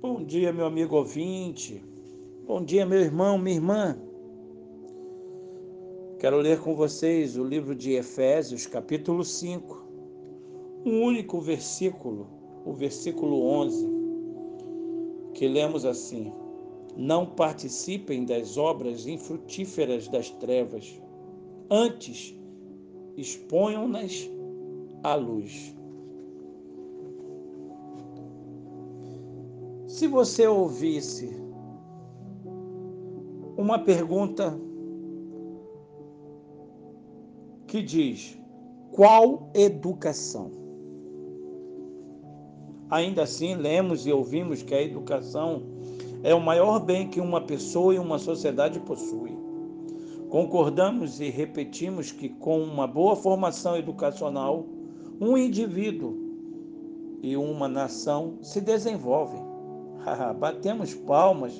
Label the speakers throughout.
Speaker 1: Bom dia, meu amigo ouvinte. Bom dia, meu irmão, minha irmã. Quero ler com vocês o livro de Efésios, capítulo 5. Um único versículo, o versículo 11, que lemos assim: Não participem das obras infrutíferas das trevas, antes exponham-nas à luz. Se você ouvisse uma pergunta que diz: qual educação? Ainda assim, lemos e ouvimos que a educação é o maior bem que uma pessoa e uma sociedade possui. Concordamos e repetimos que, com uma boa formação educacional, um indivíduo e uma nação se desenvolvem. Batemos palmas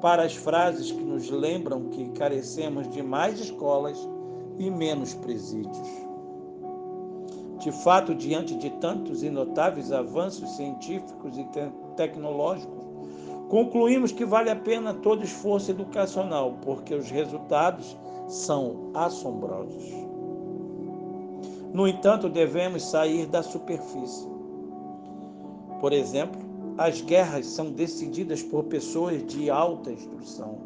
Speaker 1: para as frases que nos lembram que carecemos de mais escolas e menos presídios. De fato, diante de tantos e notáveis avanços científicos e te tecnológicos, concluímos que vale a pena todo esforço educacional, porque os resultados são assombrosos. No entanto, devemos sair da superfície. Por exemplo, as guerras são decididas por pessoas de alta instrução.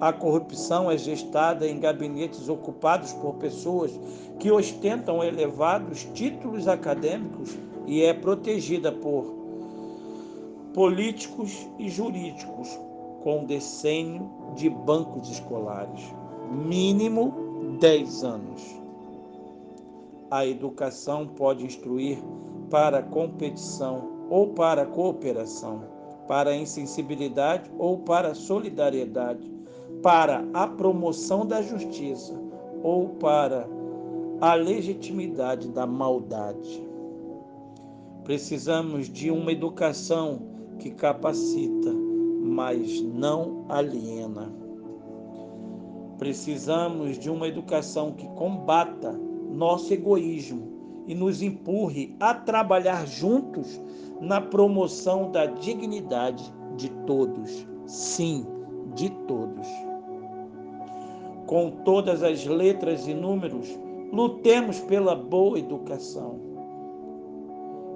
Speaker 1: A corrupção é gestada em gabinetes ocupados por pessoas que ostentam elevados títulos acadêmicos e é protegida por políticos e jurídicos com decênio de bancos escolares, mínimo 10 anos. A educação pode instruir para competição ou para cooperação, para insensibilidade ou para solidariedade, para a promoção da justiça ou para a legitimidade da maldade. Precisamos de uma educação que capacita, mas não aliena. Precisamos de uma educação que combata nosso egoísmo e nos empurre a trabalhar juntos na promoção da dignidade de todos. Sim, de todos. Com todas as letras e números, lutemos pela boa educação,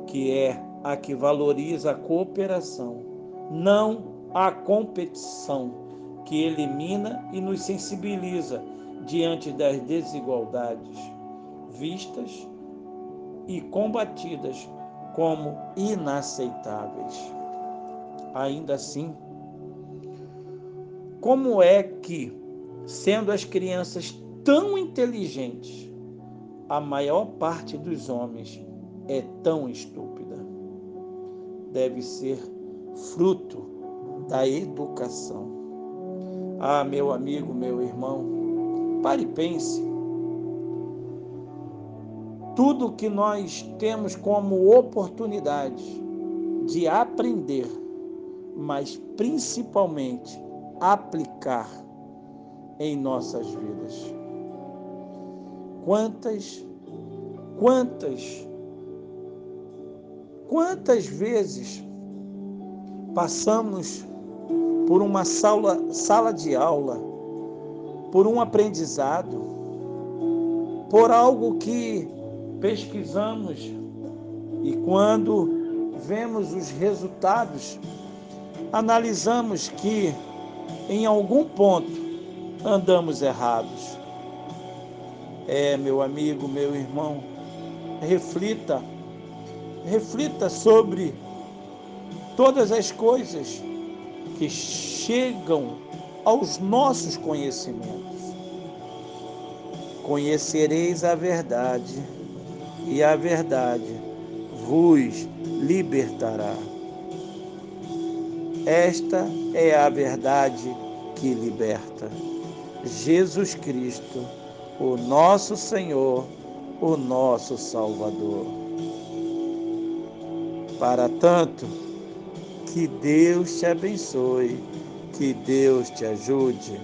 Speaker 1: que é a que valoriza a cooperação, não a competição, que elimina e nos sensibiliza diante das desigualdades vistas e combatidas como inaceitáveis. Ainda assim, como é que, sendo as crianças tão inteligentes, a maior parte dos homens é tão estúpida? Deve ser fruto da educação. Ah, meu amigo, meu irmão, pare e pense tudo que nós temos como oportunidade de aprender, mas principalmente aplicar em nossas vidas. Quantas, quantas, quantas vezes passamos por uma sala, sala de aula, por um aprendizado, por algo que pesquisamos e quando vemos os resultados, analisamos que em algum ponto andamos errados. É, meu amigo, meu irmão, reflita, reflita sobre todas as coisas que chegam aos nossos conhecimentos. Conhecereis a verdade e a verdade vos libertará. Esta é a verdade que liberta. Jesus Cristo, o nosso Senhor, o nosso Salvador. Para tanto, que Deus te abençoe, que Deus te ajude.